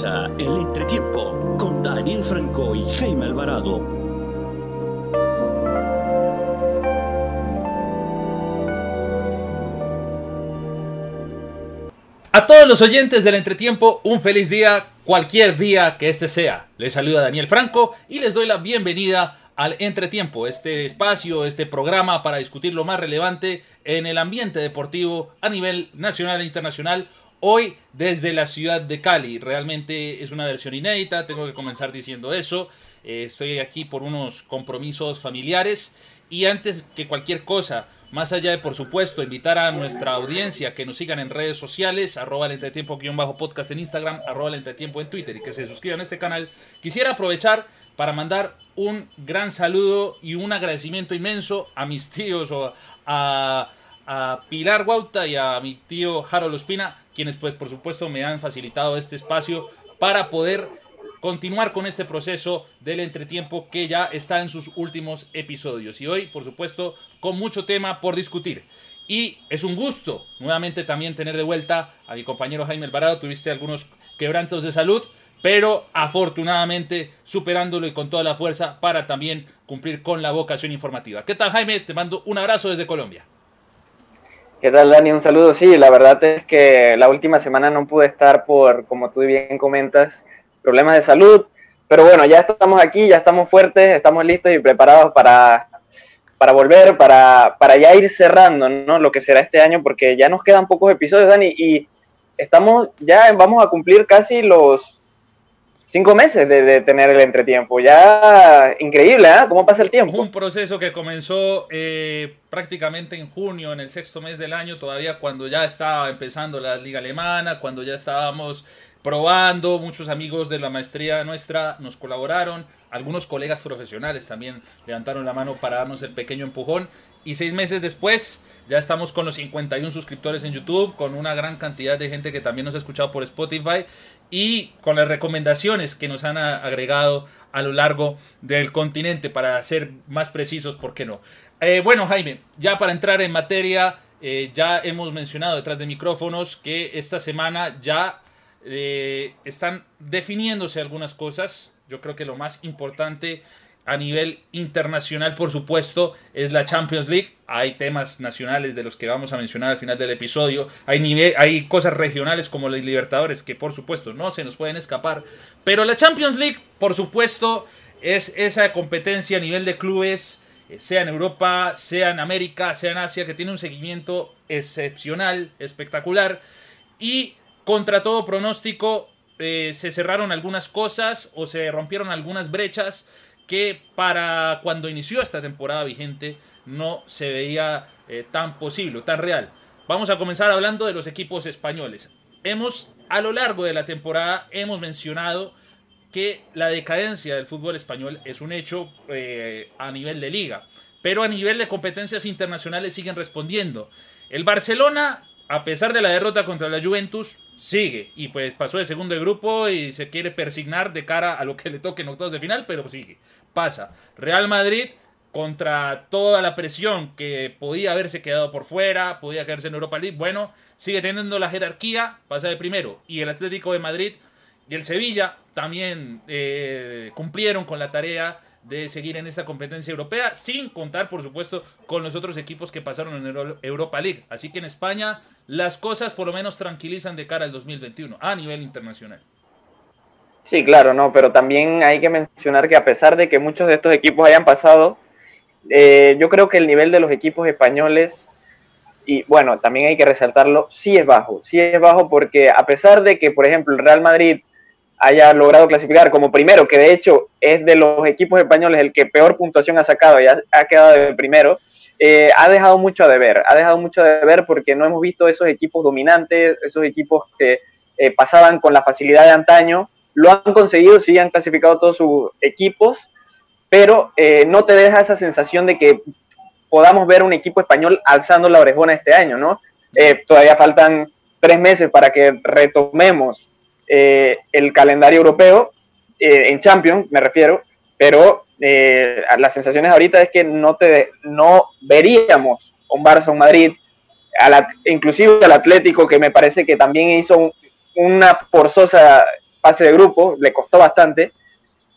El entretiempo con Daniel Franco y Jaime Alvarado. A todos los oyentes del entretiempo, un feliz día, cualquier día que este sea. Les saluda Daniel Franco y les doy la bienvenida al entretiempo, este espacio, este programa para discutir lo más relevante en el ambiente deportivo a nivel nacional e internacional Hoy desde la ciudad de Cali, realmente es una versión inédita, tengo que comenzar diciendo eso. Eh, estoy aquí por unos compromisos familiares y antes que cualquier cosa, más allá de por supuesto invitar a nuestra audiencia que nos sigan en redes sociales, arroba el entretiempo-podcast en Instagram, arroba el entretiempo en Twitter y que se suscriban a este canal, quisiera aprovechar para mandar un gran saludo y un agradecimiento inmenso a mis tíos o a, a Pilar Guauta y a mi tío Harold Ospina, quienes pues por supuesto me han facilitado este espacio para poder continuar con este proceso del entretiempo que ya está en sus últimos episodios. Y hoy, por supuesto, con mucho tema por discutir. Y es un gusto nuevamente también tener de vuelta a mi compañero Jaime Alvarado. Tuviste algunos quebrantos de salud, pero afortunadamente superándolo y con toda la fuerza para también cumplir con la vocación informativa. ¿Qué tal Jaime? Te mando un abrazo desde Colombia. ¿Qué tal, Dani? Un saludo. Sí, la verdad es que la última semana no pude estar por, como tú bien comentas, problemas de salud. Pero bueno, ya estamos aquí, ya estamos fuertes, estamos listos y preparados para, para volver, para, para ya ir cerrando ¿no? lo que será este año, porque ya nos quedan pocos episodios, Dani, y estamos, ya vamos a cumplir casi los cinco meses de, tener el entretiempo. Ya increíble, ¿eh? ¿Cómo pasa el tiempo? Un proceso que comenzó eh, prácticamente en junio, en el sexto mes del año, todavía cuando ya estaba empezando la liga alemana, cuando ya estábamos probando, muchos amigos de la maestría nuestra nos colaboraron, algunos colegas profesionales también levantaron la mano para darnos el pequeño empujón y seis meses después ya estamos con los 51 suscriptores en YouTube, con una gran cantidad de gente que también nos ha escuchado por Spotify y con las recomendaciones que nos han agregado a lo largo del continente para ser más precisos, ¿por qué no? Eh, bueno, Jaime, ya para entrar en materia, eh, ya hemos mencionado detrás de micrófonos que esta semana ya eh, están definiéndose algunas cosas. Yo creo que lo más importante a nivel internacional, por supuesto, es la Champions League. Hay temas nacionales de los que vamos a mencionar al final del episodio. Hay, nivel, hay cosas regionales como los Libertadores que, por supuesto, no se nos pueden escapar. Pero la Champions League, por supuesto, es esa competencia a nivel de clubes, eh, sea en Europa, sea en América, sea en Asia, que tiene un seguimiento excepcional, espectacular. Y contra todo pronóstico, eh, se cerraron algunas cosas o se rompieron algunas brechas que para cuando inició esta temporada vigente no se veía eh, tan posible, tan real. Vamos a comenzar hablando de los equipos españoles. Hemos, a lo largo de la temporada, hemos mencionado que la decadencia del fútbol español es un hecho eh, a nivel de liga, pero a nivel de competencias internacionales siguen respondiendo. El Barcelona, a pesar de la derrota contra la Juventus, sigue y pues pasó de segundo de grupo y se quiere persignar de cara a lo que le toque en octavos de final, pero sigue pasa. Real Madrid contra toda la presión que podía haberse quedado por fuera, podía quedarse en Europa League, bueno, sigue teniendo la jerarquía, pasa de primero. Y el Atlético de Madrid y el Sevilla también eh, cumplieron con la tarea de seguir en esta competencia europea, sin contar, por supuesto, con los otros equipos que pasaron en Europa League. Así que en España las cosas por lo menos tranquilizan de cara al 2021 a nivel internacional. Sí, claro, no, pero también hay que mencionar que a pesar de que muchos de estos equipos hayan pasado, eh, yo creo que el nivel de los equipos españoles, y bueno, también hay que resaltarlo, sí es bajo, sí es bajo porque a pesar de que, por ejemplo, el Real Madrid haya logrado clasificar como primero, que de hecho es de los equipos españoles el que peor puntuación ha sacado y ha, quedado de primero, eh, ha dejado mucho a deber, ha dejado mucho a deber porque no hemos visto esos equipos dominantes, esos equipos que eh, pasaban con la facilidad de antaño lo han conseguido, sí han clasificado todos sus equipos, pero eh, no te deja esa sensación de que podamos ver un equipo español alzando la orejona este año, ¿no? Eh, todavía faltan tres meses para que retomemos eh, el calendario europeo, en Champions me refiero, pero las sensaciones ahorita es que no, te, no veríamos un Barça, un Madrid, inclusive al Atlético, que me parece que también hizo una forzosa fase de grupo, le costó bastante,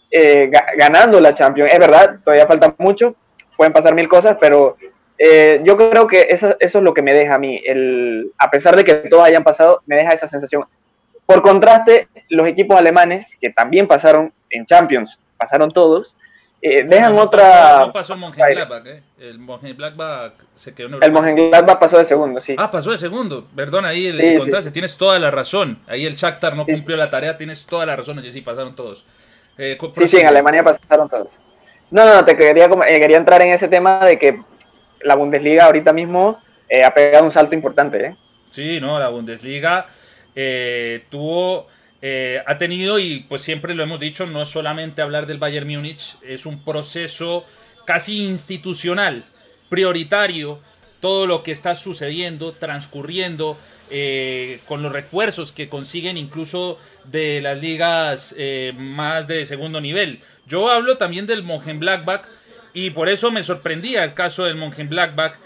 eh, ganando la Champions. Es verdad, todavía falta mucho, pueden pasar mil cosas, pero eh, yo creo que eso, eso, es lo que me deja a mí, el, a pesar de que todos hayan pasado, me deja esa sensación. Por contraste, los equipos alemanes, que también pasaron en Champions, pasaron todos, eh, dejan otra. no pasó el Mönchengladbach, ¿eh? El Mönchengladbach se quedó en El Mönchengladbach pasó de segundo, sí. Ah, pasó de segundo. Perdón, ahí el contraste. Tienes toda la razón. Ahí el Shakhtar no cumplió la tarea. Tienes toda la razón. Oye, sí, pasaron todos. Eh, sí, sí, en Alemania pasaron todos. No, no, te quería, eh, quería entrar en ese tema de que la Bundesliga ahorita mismo ha pegado un salto importante, ¿eh? Sí, no, la Bundesliga tuvo eh, ha tenido, y pues siempre lo hemos dicho, no solamente hablar del Bayern Múnich, es un proceso casi institucional, prioritario, todo lo que está sucediendo, transcurriendo, eh, con los refuerzos que consiguen incluso de las ligas eh, más de segundo nivel. Yo hablo también del Blackback y por eso me sorprendía el caso del Blackback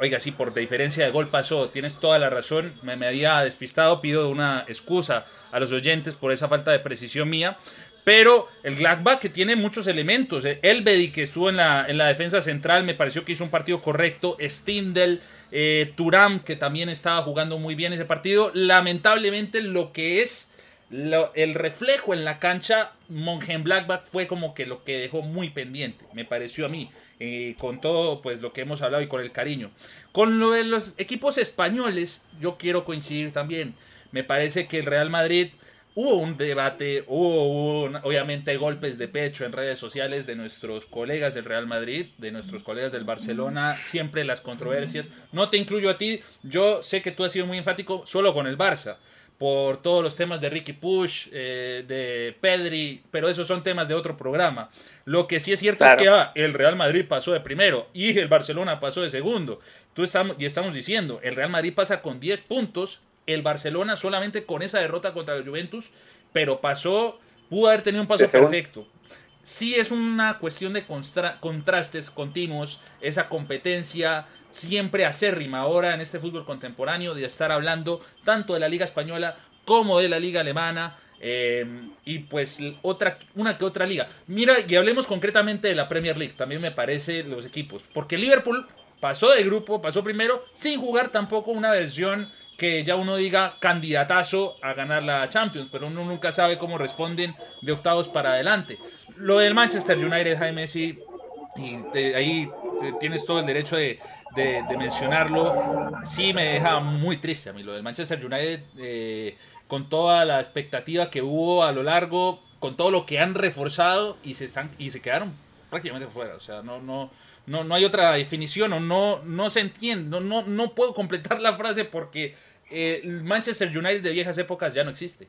Oiga, sí, por diferencia de gol pasó, tienes toda la razón, me, había despistado, pido una excusa a los oyentes por esa falta de precisión mía, pero el Gladbach que tiene muchos elementos, eh, Elvedi que estuvo en la, en la defensa central me pareció que hizo un partido correcto, Stindel, eh, Turam que también estaba jugando muy bien ese partido, lamentablemente lo que es el reflejo en la cancha, Blackback fue como que lo que dejó muy pendiente, me pareció a mí, eh, con todo pues lo que hemos hablado y con el cariño. Con lo de los equipos españoles, yo quiero coincidir también. Me parece que el Real Madrid hubo un debate, hubo obviamente golpes de pecho en redes sociales de nuestros colegas del Real Madrid, de nuestros colegas del Barcelona, siempre las controversias. No te incluyo a ti, yo sé que tú has sido muy enfático solo con el Barça por todos los temas de Ricky Push, eh, de Pedri, pero esos son temas de otro programa. Lo que sí es cierto es que ah, el Real Madrid pasó de primero y el Barcelona pasó de segundo. Tú estamos, y estamos diciendo, el Real Madrid pasa con 10 puntos, el Barcelona solamente con esa derrota contra el Juventus, pero pasó, pudo haber tenido un paso perfecto sí es una cuestión de contrastes continuos, esa competencia siempre acérrima ahora en este fútbol contemporáneo de estar hablando tanto de la liga española como de la liga alemana eh, y pues otra, una que otra liga. Mira, y hablemos concretamente de la Premier League, también me parece los equipos, porque Liverpool pasó de grupo, pasó primero, sin jugar tampoco una versión que ya uno diga candidatazo a ganar la Champions, pero uno nunca sabe cómo responden de octavos para adelante. Lo del Manchester United, Jaime, sí, y ahí tienes todo el derecho de, mencionarlo, sí me deja muy triste a mí lo del Manchester United, eh, con toda la expectativa que hubo a lo largo, con todo lo que han reforzado y se, están, y se quedaron prácticamente fuera, o sea, no, no, no, no hay otra definición o no, no se entiende, no, no, no puedo completar la frase porque eh, el Manchester United de viejas épocas ya no existe.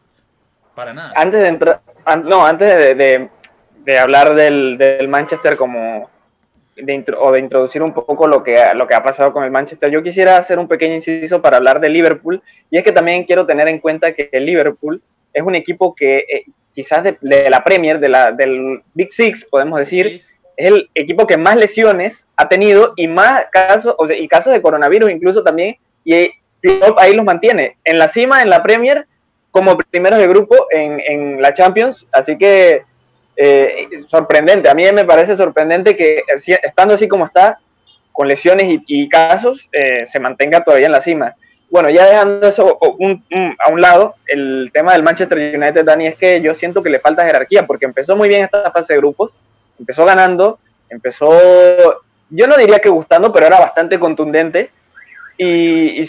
Para nada. Antes de entrar, no, antes de hablar del, del, Manchester como de o de introducir un poco lo que, lo que ha pasado con el Manchester, yo quisiera hacer un pequeño inciso para hablar de Liverpool, y es que también quiero tener en cuenta que el Liverpool es un equipo que eh, quizás de, la Premier, de la, del Big Six, podemos decir, es el equipo que más lesiones ha tenido y más casos, o sea, y casos de coronavirus incluso también, y ahí los mantiene en la cima, en la Premier, como primeros de grupo en, en la Champions, así que eh, sorprendente. A mí me parece sorprendente que estando así como está, con lesiones y, casos, eh, se mantenga todavía en la cima. Bueno, ya dejando eso a un lado, el tema del Manchester United, Dani, es que yo siento que le falta jerarquía, porque empezó muy bien esta fase de grupos, empezó ganando, empezó, yo no diría que gustando, pero era bastante contundente, y,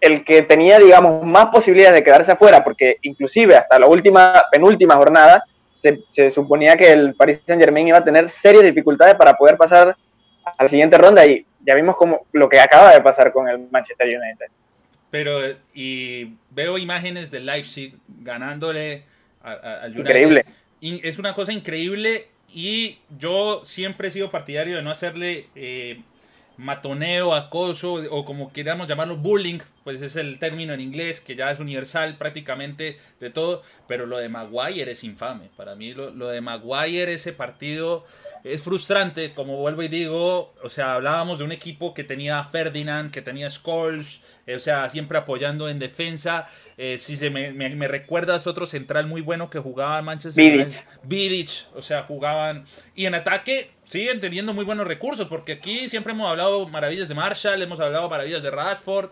el que tenía, digamos, más posibilidades de quedarse afuera, porque inclusive hasta la última, penúltima jornada, se, suponía que el Paris Saint Germain iba a tener serias dificultades para poder pasar a la siguiente ronda y ya vimos como lo que acaba de pasar con el Manchester United. Pero, y veo imágenes de Leipzig ganándole al United. Increíble. es una cosa increíble y yo siempre he sido partidario de no hacerle eh, matoneo, acoso o como queramos llamarlo, bullying pues es el término en inglés que ya es universal prácticamente de todo, pero lo de Maguire es infame. Para mí lo, lo de Maguire, ese partido es frustrante, como vuelvo y digo, o sea, hablábamos de un equipo que tenía Ferdinand, que tenía Scholes, eh, o sea, siempre apoyando en defensa. Eh, si se me, me, recuerdas otro central muy bueno que jugaba en Manchester Vidic. Vidic, o sea, jugaban. Y en ataque siguen teniendo muy buenos recursos, porque aquí siempre hemos hablado maravillas de Marshall, hemos hablado maravillas de Rashford.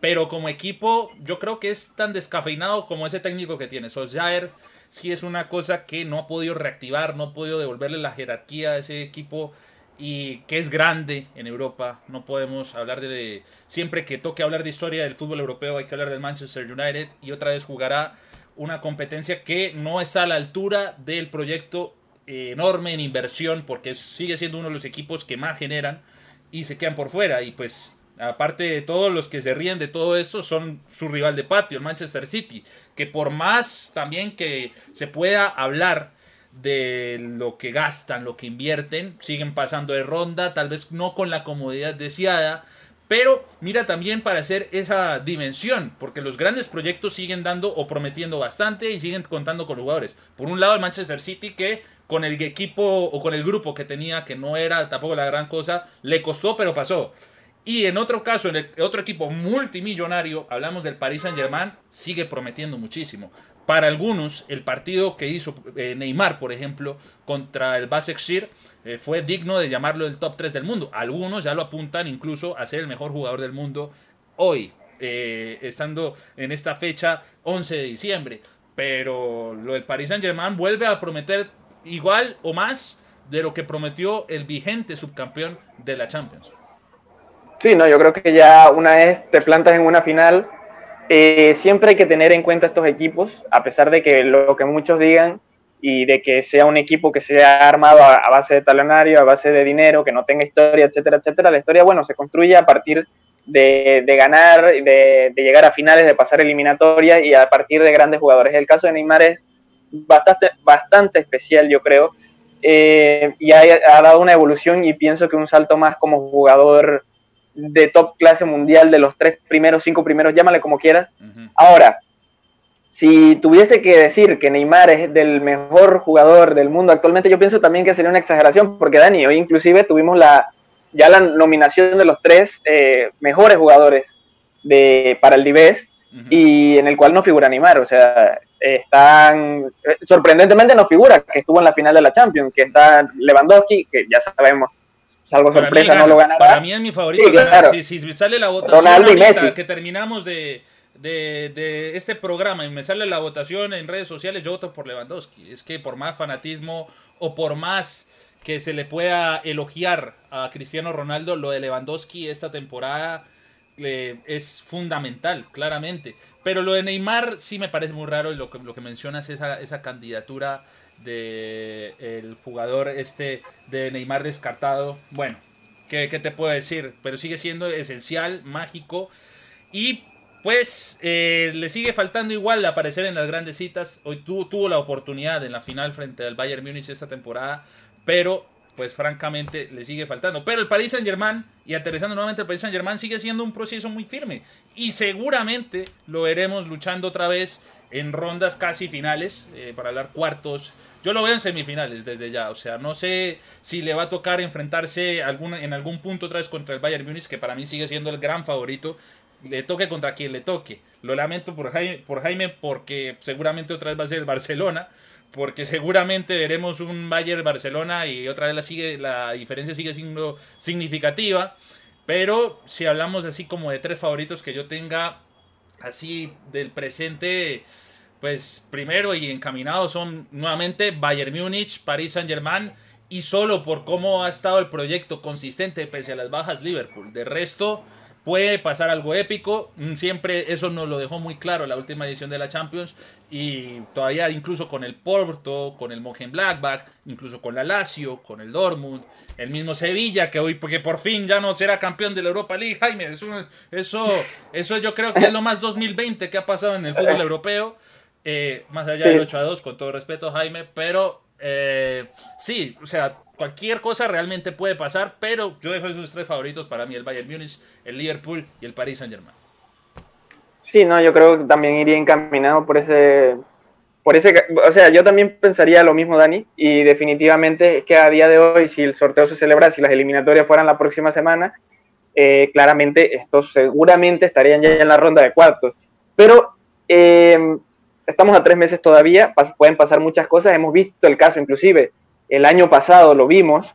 Pero como equipo, yo creo que es tan descafeinado como ese técnico que tiene. Solskjaer sí es una cosa que no ha podido reactivar, no ha podido devolverle la jerarquía a ese equipo y que es grande en Europa. No podemos hablar de... Siempre que toque hablar de historia del fútbol europeo hay que hablar del Manchester United y otra vez jugará una competencia que no está a la altura del proyecto enorme en inversión porque sigue siendo uno de los equipos que más generan y se quedan por fuera y pues aparte de todos los que se ríen de todo eso, son su rival de patio, el Manchester City, que por más también que se pueda hablar de lo que gastan, lo que invierten, siguen pasando de ronda, tal vez no con la comodidad deseada, pero mira también para hacer esa dimensión, porque los grandes proyectos siguen dando o prometiendo bastante y siguen contando con jugadores. Por un lado el Manchester City que con el equipo o con el grupo que tenía, que no era tampoco la gran cosa, le costó pero pasó. Y en otro caso, en el otro equipo multimillonario, hablamos del Paris Saint Germain, sigue prometiendo muchísimo. Para algunos, el partido que hizo eh, Neymar, por ejemplo, contra el Basaksehir, eh, fue digno de llamarlo el top 3 del mundo. Algunos ya lo apuntan incluso a ser el mejor jugador del mundo hoy, eh, estando en esta fecha 11 de diciembre. Pero lo del Paris Saint Germain vuelve a prometer igual o más de lo que prometió el vigente subcampeón de la Champions. Sí, no, yo creo que ya una vez te plantas en una final, eh, siempre hay que tener en cuenta estos equipos, a pesar de que lo que muchos digan y de que sea un equipo que sea armado a, base de talonario, a base de dinero, que no tenga historia, etcétera, etcétera. La historia, bueno, se construye a partir de, de ganar, de, de, llegar a finales, de pasar eliminatoria y a partir de grandes jugadores. El caso de Neymar es bastante, bastante especial, yo creo, eh, y ha, ha dado una evolución y pienso que un salto más como jugador de top clase mundial, de los tres primeros, cinco primeros, llámale como quieras. Ahora, si tuviese que decir que Neymar es del mejor jugador del mundo actualmente, yo pienso también que sería una exageración, porque Dani, hoy inclusive tuvimos la, ya la nominación de los tres eh, mejores jugadores de, para el Y en el cual no figura Neymar, o sea, están, eh, sorprendentemente no figura, que estuvo en la final de la Champions, que está Lewandowski, que ya sabemos salvo para sorpresa, no lo ganará. Para mí es mi favorito. Sí, claro. si, si, sale la votación ahorita, que terminamos de, de, de, este programa y me sale la votación en redes sociales, yo voto por Lewandowski. Es que por más fanatismo o por más que se le pueda elogiar a Cristiano Ronaldo, lo de Lewandowski esta temporada es fundamental, claramente. Pero lo de Neymar sí me parece muy raro y lo que, lo que mencionas, esa, esa candidatura de el jugador este de Neymar descartado. Bueno, ¿qué, te puedo decir? Pero sigue siendo esencial, mágico. Y pues eh, le sigue faltando igual aparecer en las grandes citas. Hoy tuvo la oportunidad en la final frente al Bayern Múnich esta temporada. Pero pues francamente le sigue faltando. Pero el Paris Saint Germain, y aterrizando nuevamente el Paris Saint Germain, sigue siendo un proceso muy firme. Y seguramente lo veremos luchando otra vez en rondas casi finales, eh, para hablar cuartos. Yo lo veo en semifinales desde ya, o sea, no sé si le va a tocar enfrentarse en algún punto otra vez contra el Bayern Múnich, que para mí sigue siendo el gran favorito. Le toque contra quien le toque. Lo lamento por Jaime, por Jaime porque seguramente otra vez va a ser el Barcelona, porque seguramente veremos un Bayern Barcelona y otra vez la, sigue, la diferencia sigue siendo significativa. Pero si hablamos así como de tres favoritos que yo tenga, así del presente, pues primero y encaminado son nuevamente Bayern Múnich, París Saint Germain y solo por cómo ha estado el proyecto consistente pese a las bajas Liverpool. De resto, puede pasar algo épico. Mm, siempre eso nos lo dejó muy claro la última edición de la Champions. Y todavía incluso con el Porto, con el Blackback, incluso con la Lazio, con el Dortmund, el mismo Sevilla, que hoy, porque por fin ya no será campeón de la Europa League, Jaime. Eso, eso, eso yo creo que es lo más 2020 que ha pasado en el fútbol europeo. Eh, más allá del 8 a 2, con todo respeto, Jaime. Pero eh, sí, o sea, cualquier cosa realmente puede pasar, pero yo dejo esos tres favoritos para mí, el Bayern Múnich, el Liverpool y el Paris Saint Germain. Sí, no, yo creo que también iría encaminado por ese, por ese, o sea, yo también pensaría lo mismo, Dani, y definitivamente es que a día de hoy, si el sorteo se celebra, si las eliminatorias fueran la próxima semana, eh, claramente estos seguramente estarían ya en la ronda de cuartos. Pero eh, estamos a tres meses todavía, pueden pasar muchas cosas, hemos visto el caso inclusive, el año pasado lo vimos,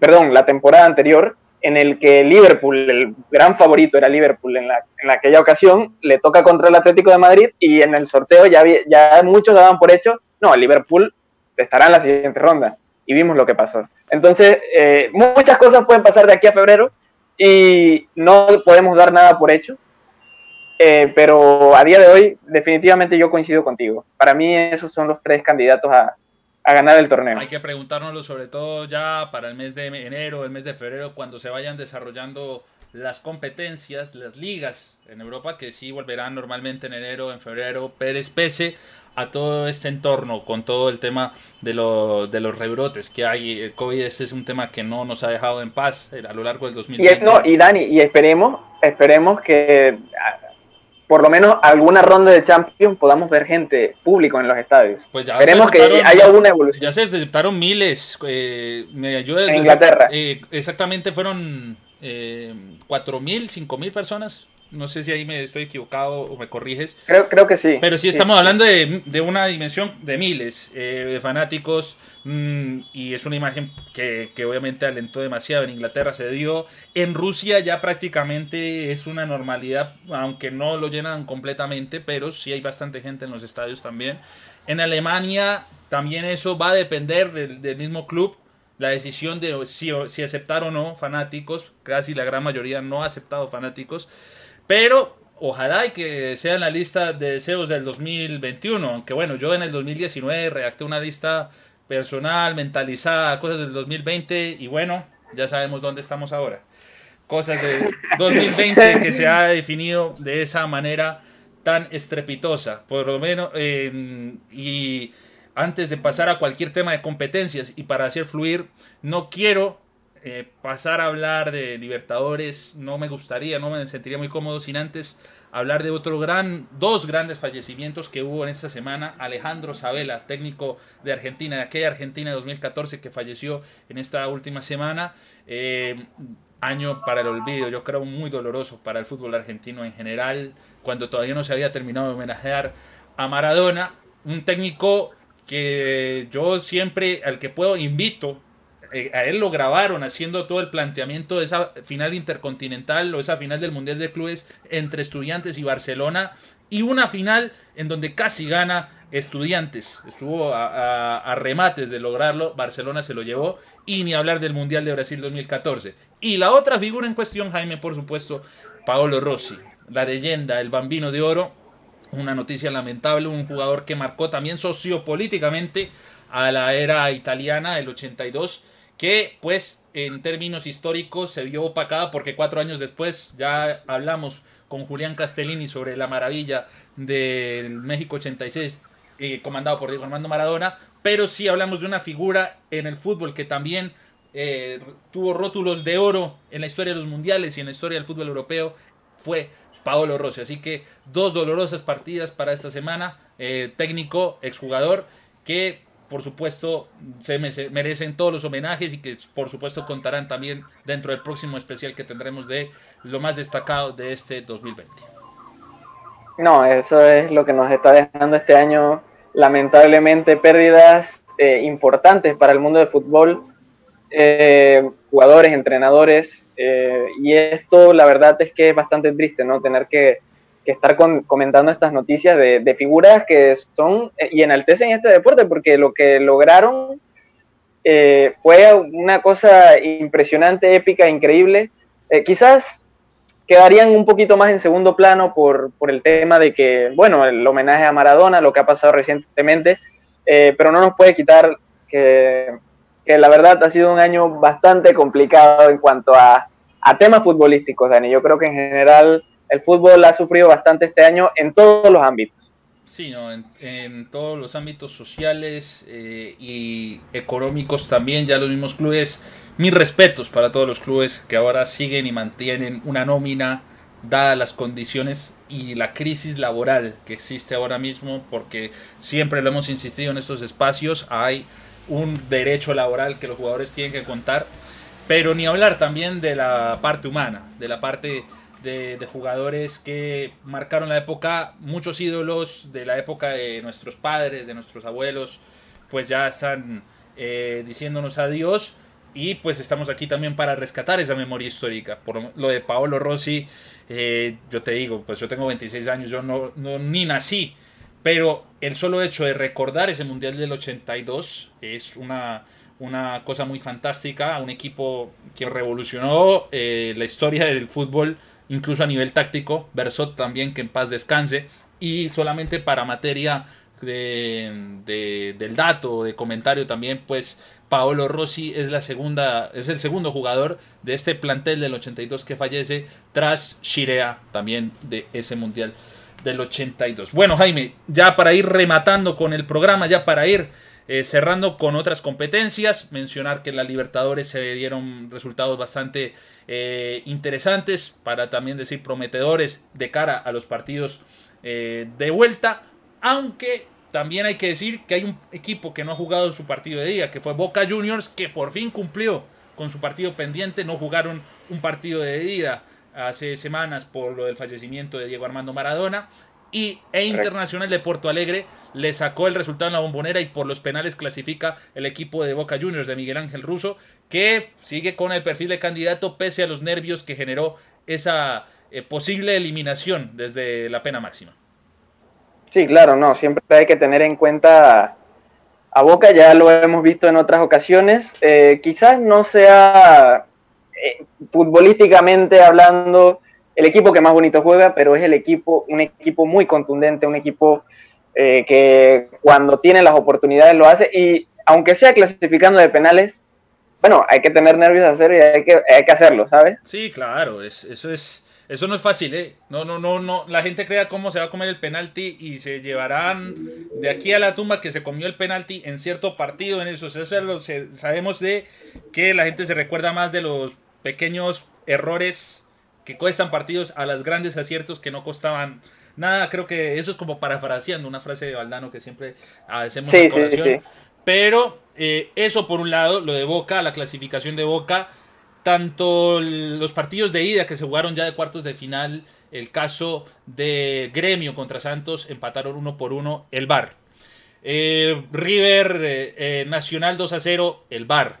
perdón, la temporada anterior, en el que Liverpool, el gran favorito era Liverpool en, la, aquella ocasión, le toca contra el Atlético de Madrid y en el sorteo ya, ya muchos daban por hecho, no, Liverpool estará en la siguiente ronda. Y vimos lo que pasó. Entonces, eh, muchas cosas pueden pasar de aquí a febrero y no podemos dar nada por hecho. Eh, pero a día de hoy, definitivamente yo coincido contigo. Para mí esos son los tres candidatos a, a ganar el torneo. Hay que preguntárnoslo sobre todo ya para el mes de enero, el mes de febrero, cuando se vayan desarrollando las competencias, las ligas en Europa, que sí volverán normalmente en enero, en febrero, pero pese a todo este entorno, con todo el tema de, lo, de los rebrotes que hay. El COVID ese es un tema que no nos ha dejado en paz a lo largo del 2020. Y, no, y Dani, y esperemos, esperemos que por lo menos alguna ronda de Champions podamos ver gente público en los estadios. Pues ya Esperemos que haya una evolución. Ya se aceptaron miles. Eh, me ayuda, en Inglaterra. Eh, exactamente fueron eh, 4.000, 5.000 personas. No sé si ahí me estoy equivocado o me corriges. Creo, creo que sí. Pero sí, estamos hablando de, de, una dimensión de miles eh, de fanáticos mm, y es una imagen que, que, obviamente alentó demasiado. En Inglaterra se dio. En Rusia ya prácticamente es una normalidad, aunque no lo llenan completamente, pero sí hay bastante gente en los estadios también. En Alemania también eso va a depender del, del mismo club la decisión de si, si, aceptar o no fanáticos, casi la gran mayoría no ha aceptado fanáticos. Pero ojalá y que sea en la lista de deseos del 2021. Aunque bueno, yo en el 2019 redacté una lista personal, mentalizada, cosas del 2020 y bueno, ya sabemos dónde estamos ahora. Cosas de 2020 que se ha definido de esa manera tan estrepitosa. Por lo menos, y antes de pasar a cualquier tema de competencias y para hacer fluir, no quiero eh, pasar a hablar de Libertadores no me gustaría, no me sentiría muy cómodo sin antes hablar de otro gran, dos grandes fallecimientos que hubo en esta semana. Alejandro Sabela, técnico de Argentina, de aquella Argentina de 2014 que falleció en esta última semana. Eh, año para el olvido, yo creo muy doloroso para el fútbol argentino en general, cuando todavía no se había terminado de homenajear a Maradona, un técnico que yo siempre, al que puedo, invito eh, a él lo grabaron haciendo todo el planteamiento de esa final intercontinental o esa final del Mundial de Clubes entre Estudiantes y Barcelona y una final en donde casi gana Estudiantes. Estuvo a, remates de lograrlo, Barcelona se lo llevó y ni hablar del Mundial de Brasil 2014. Y la otra figura en cuestión, Jaime, por supuesto, Paolo Rossi, la leyenda, el bambino de oro. Una noticia lamentable, un jugador que marcó también sociopolíticamente a la era italiana del 82 que pues en términos históricos se vio opacada porque cuatro años después ya hablamos con Julián Castellini sobre la maravilla del México 86 eh, comandado por Diego Armando Maradona, pero sí hablamos de una figura en el fútbol que también eh, tuvo rótulos de oro en la historia de los mundiales y en la historia del fútbol europeo, fue Paolo Rossi. Así que dos dolorosas partidas para esta semana, eh, técnico, exjugador, que por supuesto, se merecen todos los homenajes y que por supuesto contarán también dentro del próximo especial que tendremos de lo más destacado de este 2020. No, eso es lo que nos está dejando este año, lamentablemente, pérdidas eh, importantes para el mundo del fútbol, eh, jugadores, entrenadores, eh, y esto la verdad es que es bastante triste, ¿no? Tener que que estar comentando estas noticias de, figuras que son y enaltecen este deporte, porque lo que lograron eh, fue una cosa impresionante, épica, increíble. Eh, quizás quedarían un poquito más en segundo plano por, por, el tema de que, bueno, el homenaje a Maradona, lo que ha pasado recientemente, eh, pero no nos puede quitar que, que, la verdad ha sido un año bastante complicado en cuanto a, a temas futbolísticos, Dani. Yo creo que en general el fútbol ha sufrido bastante este año en todos los ámbitos. Sí, ¿no? en, todos los ámbitos sociales eh, y económicos también, ya los mismos clubes, mis respetos para todos los clubes que ahora siguen y mantienen una nómina dadas las condiciones y la crisis laboral que existe ahora mismo, porque siempre lo hemos insistido en estos espacios, hay un derecho laboral que los jugadores tienen que contar, pero ni hablar también de la parte humana, de la parte de, jugadores que marcaron la época, muchos ídolos de la época de nuestros padres, de nuestros abuelos, pues ya están eh, diciéndonos adiós. Y pues estamos aquí también para rescatar esa memoria histórica. Por lo de Paolo Rossi, eh, yo te digo, pues yo tengo 26 años, yo no, no, ni nací, pero el solo hecho de recordar ese Mundial del 82 es una, una cosa muy fantástica, un equipo que revolucionó eh, la historia del fútbol, incluso a nivel táctico, Versot también, que en paz descanse, y solamente para materia de, del dato, de comentario también, pues Paolo Rossi es la segunda, es el segundo jugador de este plantel del 82 que fallece tras Shirea también de ese mundial del 82. Bueno, Jaime, ya para ir rematando con el programa, ya para ir eh, cerrando con otras competencias, mencionar que en la Libertadores se dieron resultados bastante eh, interesantes, para también decir prometedores de cara a los partidos eh, de vuelta, aunque también hay que decir que hay un equipo que no ha jugado su partido de día, que fue Boca Juniors, que por fin cumplió con su partido pendiente. No jugaron un partido de día hace semanas por lo del fallecimiento de Diego Armando Maradona. Y E Internacional de Porto Alegre le sacó el resultado en la bombonera y por los penales clasifica el equipo de Boca Juniors de Miguel Ángel Russo, que sigue con el perfil de candidato pese a los nervios que generó esa eh, posible eliminación desde la pena máxima. Sí, claro, no, siempre hay que tener en cuenta a Boca, ya lo hemos visto en otras ocasiones, eh, quizás no sea eh, futbolísticamente hablando el equipo que más bonito juega, pero es el equipo, un equipo muy contundente, un equipo eh, que cuando tiene las oportunidades lo hace y aunque sea clasificando de penales, bueno, hay que tener nervios de hacerlo y hay que, hay que hacerlo, ¿sabes? Sí, claro, eso es eso no es fácil, ¿eh? No, no, no, no. La gente crea cómo se va a comer el penalti y se llevarán de aquí a la tumba que se comió el penalti en cierto partido en eso. sabemos de que la gente se recuerda más de los pequeños errores que cuestan partidos a los grandes aciertos que no costaban nada. Creo que eso es como parafraseando una frase de Valdano que siempre hacemos en sí, Pero eh, eso por un lado, lo de Boca, la clasificación de Boca tanto los partidos de ida que se jugaron ya de cuartos de final, el caso de Gremio contra Santos, empataron uno por uno, el Bar. Eh, River eh, Nacional 2 a 0, el Bar.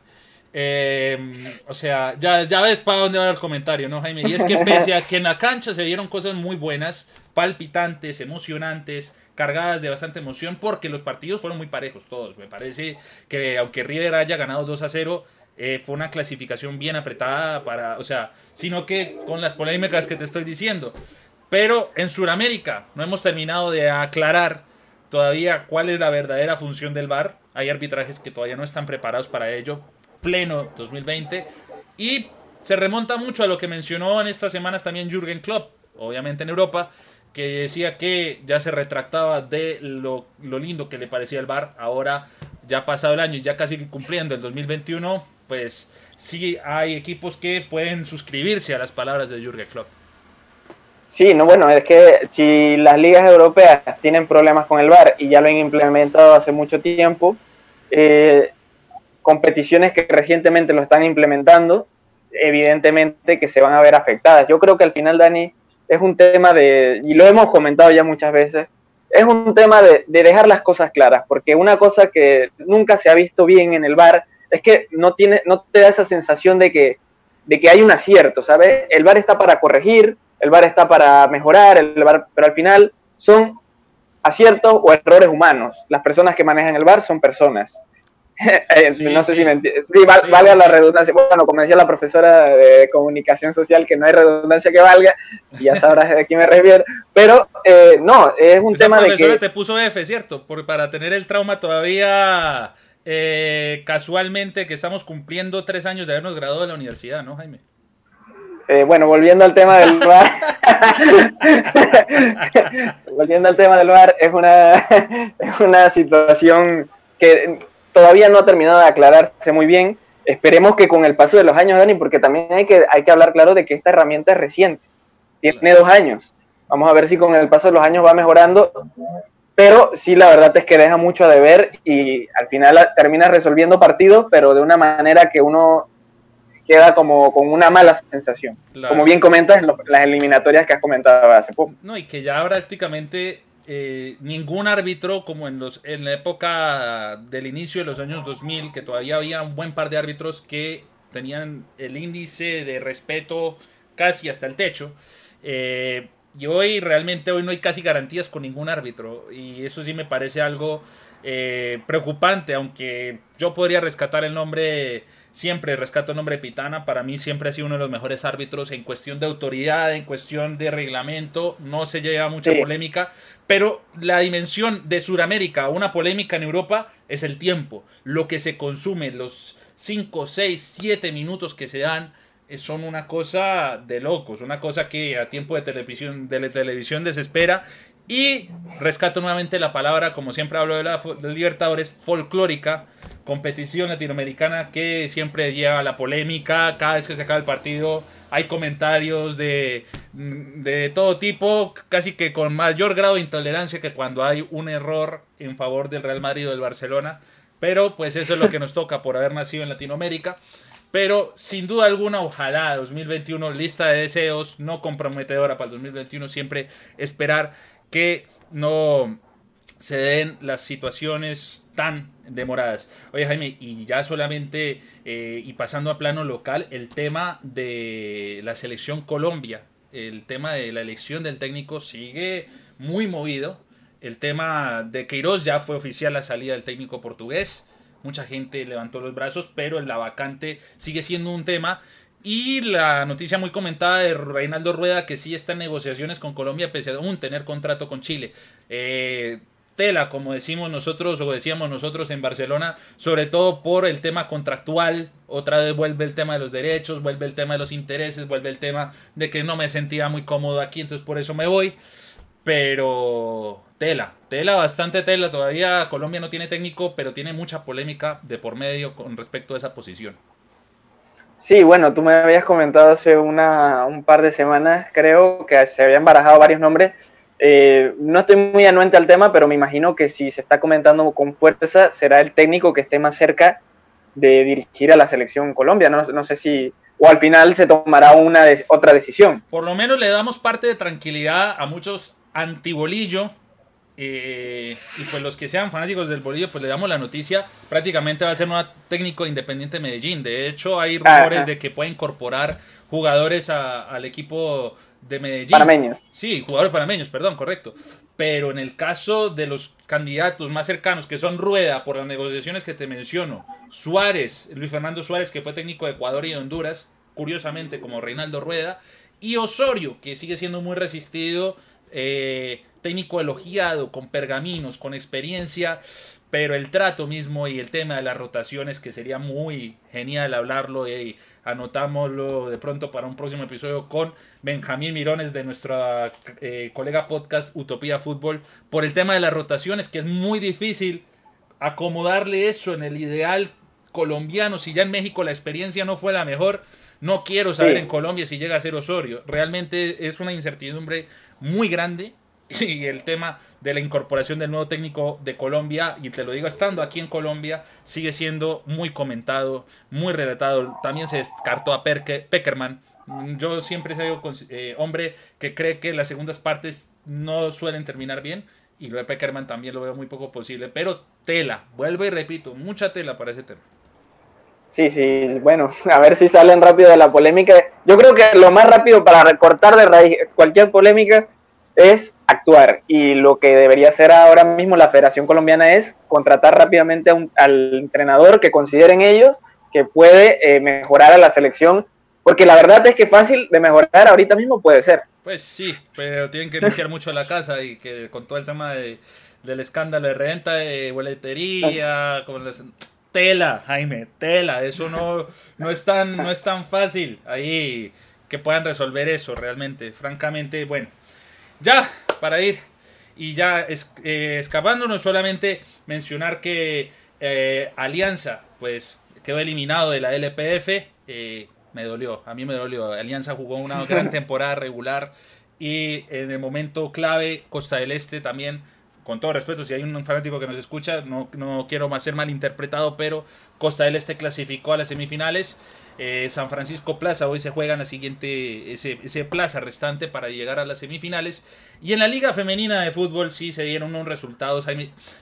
O sea, ya, ves para dónde va el comentario, ¿no, Jaime? Y es que pese a que en la cancha se dieron cosas muy buenas, palpitantes, emocionantes, cargadas de bastante emoción, porque los partidos fueron muy parejos todos. Me parece que aunque River haya ganado 2 a 0, eh, fue una clasificación bien apretada para, o sea, sino que con las polémicas que te estoy diciendo. Pero en Sudamérica no hemos terminado de aclarar todavía cuál es la verdadera función del VAR. Hay arbitrajes que todavía no están preparados para ello. Pleno 2020. Y se remonta mucho a lo que mencionó en estas semanas también Jürgen Klopp, obviamente en Europa, que decía que ya se retractaba de lo, lo lindo que le parecía el VAR. Ahora, ya pasado el año y ya casi cumpliendo el 2021, pues sí hay equipos que pueden suscribirse a las palabras de Jürgen Klopp. Sí, no, bueno, es que si las ligas europeas tienen problemas con el VAR y ya lo han implementado hace mucho tiempo, eh, competiciones que recientemente lo están implementando, evidentemente que se van a ver afectadas. Yo creo que al final, Dani, es un tema de, y lo hemos comentado ya muchas veces, es un tema de, de dejar las cosas claras, porque una cosa que nunca se ha visto bien en el VAR es que no, tiene, no te da esa sensación de que, de que hay un acierto, ¿sabes? El VAR está para corregir, el VAR está para mejorar, el pero al final son aciertos o errores humanos. Las personas que manejan el VAR son personas. No sé si me entiendes. Sí, valga la redundancia. Bueno, como decía la profesora de comunicación social, que no hay redundancia que valga, y ya sabrás de quién me refiero. Pero eh, no, es un tema de que. te puso F, ¿cierto? Por, para tener el trauma todavía eh, casualmente que estamos cumpliendo tres años de habernos graduado de la universidad, ¿no, Jaime? Eh, bueno, volviendo al tema del bar, volviendo al tema del bar, es una, es una situación que todavía no ha terminado de aclararse muy bien. Esperemos que con el paso de los años, Dani, porque también hay que, hay que hablar claro de que esta herramienta es reciente. tiene dos años. Vamos a ver si con el paso de los años va mejorando, pero sí la verdad es que deja mucho a deber y al final termina resolviendo partidos, pero de una manera que uno queda como con una mala sensación. Como bien comentas en las eliminatorias que has comentado hace poco. No, y que ya prácticamente eh, ningún árbitro, como en, los, en la época del inicio de los años 2000, que todavía había un buen par de árbitros que tenían el índice de respeto casi hasta el techo. Eh, y hoy realmente hoy no hay casi garantías con ningún árbitro y eso sí me parece algo eh, preocupante, aunque yo podría rescatar el nombre siempre rescato el nombre de Pitana, para mí siempre ha sido uno de los mejores árbitros en cuestión de autoridad, en cuestión de reglamento, no se lleva mucha polémica, pero la dimensión de Sudamérica, una polémica en Europa, es el tiempo, lo que se consume, los 5, 6, 7 minutos que se dan eh, son una cosa de locos, una cosa que a tiempo de televisión, de televisión desespera. Y rescato nuevamente la palabra, como siempre hablo de la Libertadores, folclórica, competición latinoamericana que siempre lleva la polémica, cada vez que se acaba el partido hay comentarios de, de todo tipo, casi que con mayor grado de intolerancia que cuando hay un error en favor del Real Madrid o del Barcelona, pero pues eso es lo que nos toca por haber nacido en Latinoamérica. Pero sin duda alguna, ojalá 2021, lista de deseos no comprometedora para el 2021, siempre esperar que no se den las situaciones tan demoradas. Oye Jaime, y ya solamente, eh, y pasando a plano local, el tema de la selección Colombia, el tema de la elección del técnico sigue muy movido. El tema de Queiroz ya fue oficial la salida del técnico portugués. Mucha gente levantó los brazos, pero la vacante sigue siendo un tema. Y la noticia muy comentada de Reinaldo Rueda que sí está en negociaciones con Colombia pese a un tener contrato con Chile. Eh, tela, como decimos nosotros o decíamos nosotros en Barcelona, sobre todo por el tema contractual. Otra vez vuelve el tema de los derechos, vuelve el tema de los intereses, vuelve el tema de que no me sentía muy cómodo aquí, entonces por eso me voy. Pero tela, tela, bastante tela. Todavía Colombia no tiene técnico, pero tiene mucha polémica de por medio con respecto a esa posición. Sí, bueno, tú me habías comentado hace una, un par de semanas, creo, que se habían barajado varios nombres eh, no estoy muy anuente al tema, pero me imagino que si se está comentando con fuerza, será el técnico que esté más cerca de dirigir a la selección Colombia. No, sé si, o al final se tomará una otra decisión. Por lo menos le damos parte de tranquilidad a muchos antibolillo. Eh, y pues los que sean fanáticos del bolillo, pues le damos la noticia. Prácticamente va a ser un técnico independiente de Medellín. De hecho, hay rumores de que puede incorporar jugadores al equipo de Medellín. Panameños. Sí, jugadores panameños, perdón, correcto. Pero en el caso de los candidatos más cercanos, que son Rueda, por las negociaciones que te menciono, Suárez, Luis Fernando Suárez, que fue técnico de Ecuador y de Honduras, curiosamente como Reinaldo Rueda, y Osorio, que sigue siendo muy resistido, eh, técnico elogiado, con pergaminos, con experiencia, pero el trato mismo y el tema de las rotaciones, que sería muy genial hablarlo y anotámoslo de pronto para un próximo episodio con Benjamín Mirones de nuestra eh, colega podcast Utopía Fútbol, por el tema de las rotaciones, que es muy difícil acomodarle eso en el ideal colombiano, si ya en México la experiencia no fue la mejor. No quiero saber en Colombia si llega a ser Osorio. Realmente es una incertidumbre muy grande y el tema de la incorporación del nuevo técnico de Colombia, y te lo digo estando aquí en Colombia, sigue siendo muy comentado, muy relatado. También se descartó a Peckerman. Yo siempre sido eh, hombre que cree que las segundas partes no suelen terminar bien, y lo de Peckerman también lo veo muy poco posible, pero tela, vuelvo y repito, mucha tela para ese tema. Sí, sí, bueno, a ver si salen rápido de la polémica. Yo creo que lo más rápido para recortar de raíz cualquier polémica es actuar y lo que debería hacer ahora mismo la Federación Colombiana es contratar rápidamente al entrenador que consideren ellos que puede eh, mejorar a la selección, porque la verdad es que fácil de mejorar ahorita mismo puede ser. Pues sí, pero tienen que limpiar mucho la casa y que con todo el tema de, del escándalo de renta, de boletería, con tela, Jaime, tela, eso no, no, es tan, no es tan fácil ahí que puedan resolver eso realmente, francamente, bueno. Ya, para ir y ya es, eh, escapándonos solamente mencionar que eh, Alianza pues quedó eliminado de la LPF. Eh, me dolió, a mí me dolió. Alianza jugó una gran temporada regular y en el momento clave Costa del Este también, con todo respeto, si hay un fanático que nos escucha, no, no quiero más ser malinterpretado, pero Costa del Este clasificó a las semifinales. Eh, San Francisco Plaza hoy se juega en la siguiente, ese, ese, plaza restante para llegar a las semifinales. Y en la Liga Femenina de Fútbol sí se dieron unos resultados.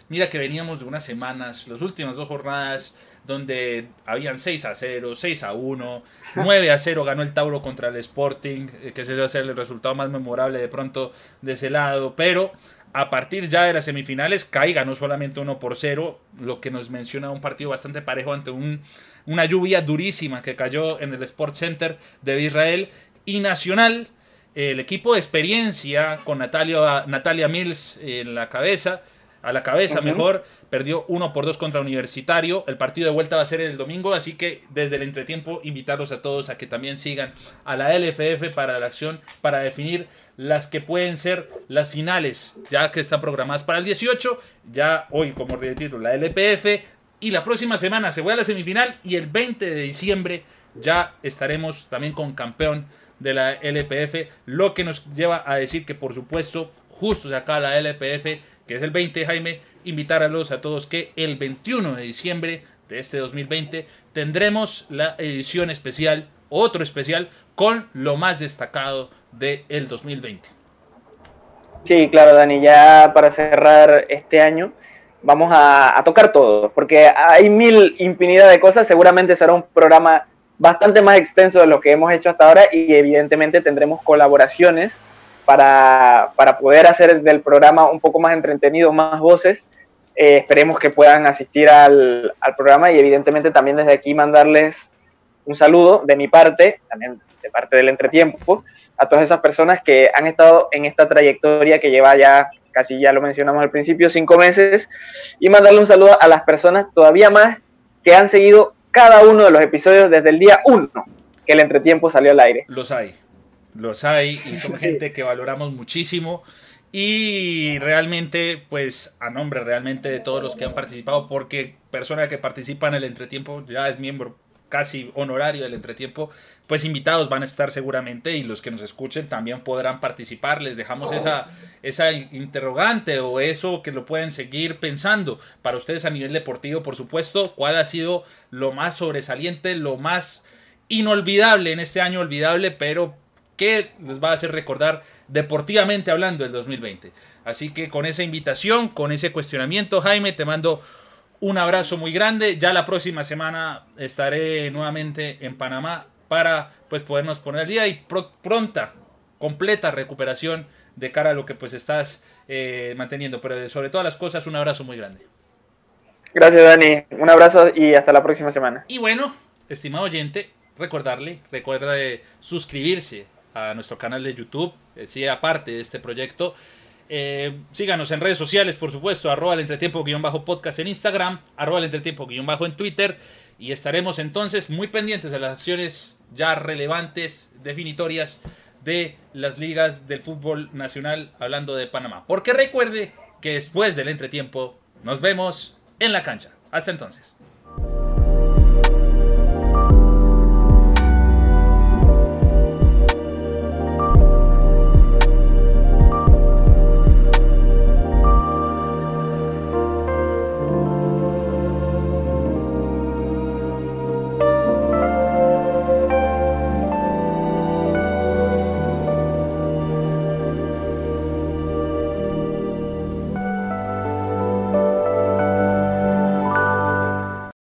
Mira que veníamos de unas semanas, las últimas dos jornadas donde habían 6 a 0, 6 a 1, 9 a 0 ganó el Tauro contra el Sporting, eh, que ese va a ser el resultado más memorable de pronto de ese lado, pero a partir ya de las semifinales, CAI ganó solamente 1 por 0, lo que nos menciona un partido bastante parejo ante un, una lluvia durísima que cayó en el Sport Center de Israel y Nacional. El equipo de experiencia con Natalia, Natalia Mills en la cabeza a la cabeza mejor, perdió 1 por 2 contra Universitario, el partido de vuelta va a ser el domingo, así que desde el entretiempo invitarlos a todos a que también sigan a la LFF para la acción, para definir las que pueden ser las finales, ya que están programadas para el 18, ya hoy como título la LPF, y la próxima semana se vuelve a la semifinal y el 20 de diciembre ya estaremos también con campeón de la LPF, lo que nos lleva a decir que por supuesto justo de acá la LPF que es el 20, Jaime, invitarlos a todos que el 21 de diciembre de este 2020 tendremos la edición especial, otro especial, con lo más destacado del el 2020. Sí, claro, Dani, ya para cerrar este año vamos a, a, tocar todo, porque hay mil infinidad de cosas, seguramente será un programa bastante más extenso de lo que hemos hecho hasta ahora y evidentemente tendremos colaboraciones para, para, poder hacer del programa un poco más entretenido, más voces. Eh, esperemos que puedan asistir al, al, programa y evidentemente también desde aquí mandarles un saludo de mi parte, también de parte del entretiempo, a todas esas personas que han estado en esta trayectoria que lleva ya, casi ya lo mencionamos al principio, cinco meses, y mandarle un saludo a las personas todavía más que han seguido cada uno de los episodios desde el día uno que el entretiempo salió al aire. Los hay. Los hay y son gente que valoramos muchísimo. Y realmente, pues a nombre realmente de todos los que han participado, porque persona que participa en el entretiempo ya es miembro casi honorario del entretiempo, pues invitados van a estar seguramente y los que nos escuchen también podrán participar. Les dejamos esa, esa interrogante o eso que lo pueden seguir pensando para ustedes a nivel deportivo, por supuesto, cuál ha sido lo más sobresaliente, lo más inolvidable en este año olvidable, pero que les va a hacer recordar deportivamente hablando el 2020. Así que con esa invitación, con ese cuestionamiento, Jaime, te mando un abrazo muy grande. Ya la próxima semana estaré nuevamente en Panamá para pues podernos poner al día y pronta, completa recuperación de cara a lo que pues estás eh, manteniendo. Pero sobre todas las cosas, un abrazo muy grande. Gracias, Dani. Un abrazo y hasta la próxima semana. Y bueno, estimado oyente, recordarle, recuerda de suscribirse a nuestro canal de YouTube, eh, sí, aparte de este proyecto. Eh, síganos en redes sociales, por supuesto, arroba el entretiempo-podcast en Instagram, arroba el entretiempo-bajo en Twitter. Y estaremos entonces muy pendientes de las acciones ya relevantes, definitorias de las ligas del fútbol nacional, hablando de Panamá. Porque recuerde que después del entretiempo nos vemos en la cancha. Hasta entonces.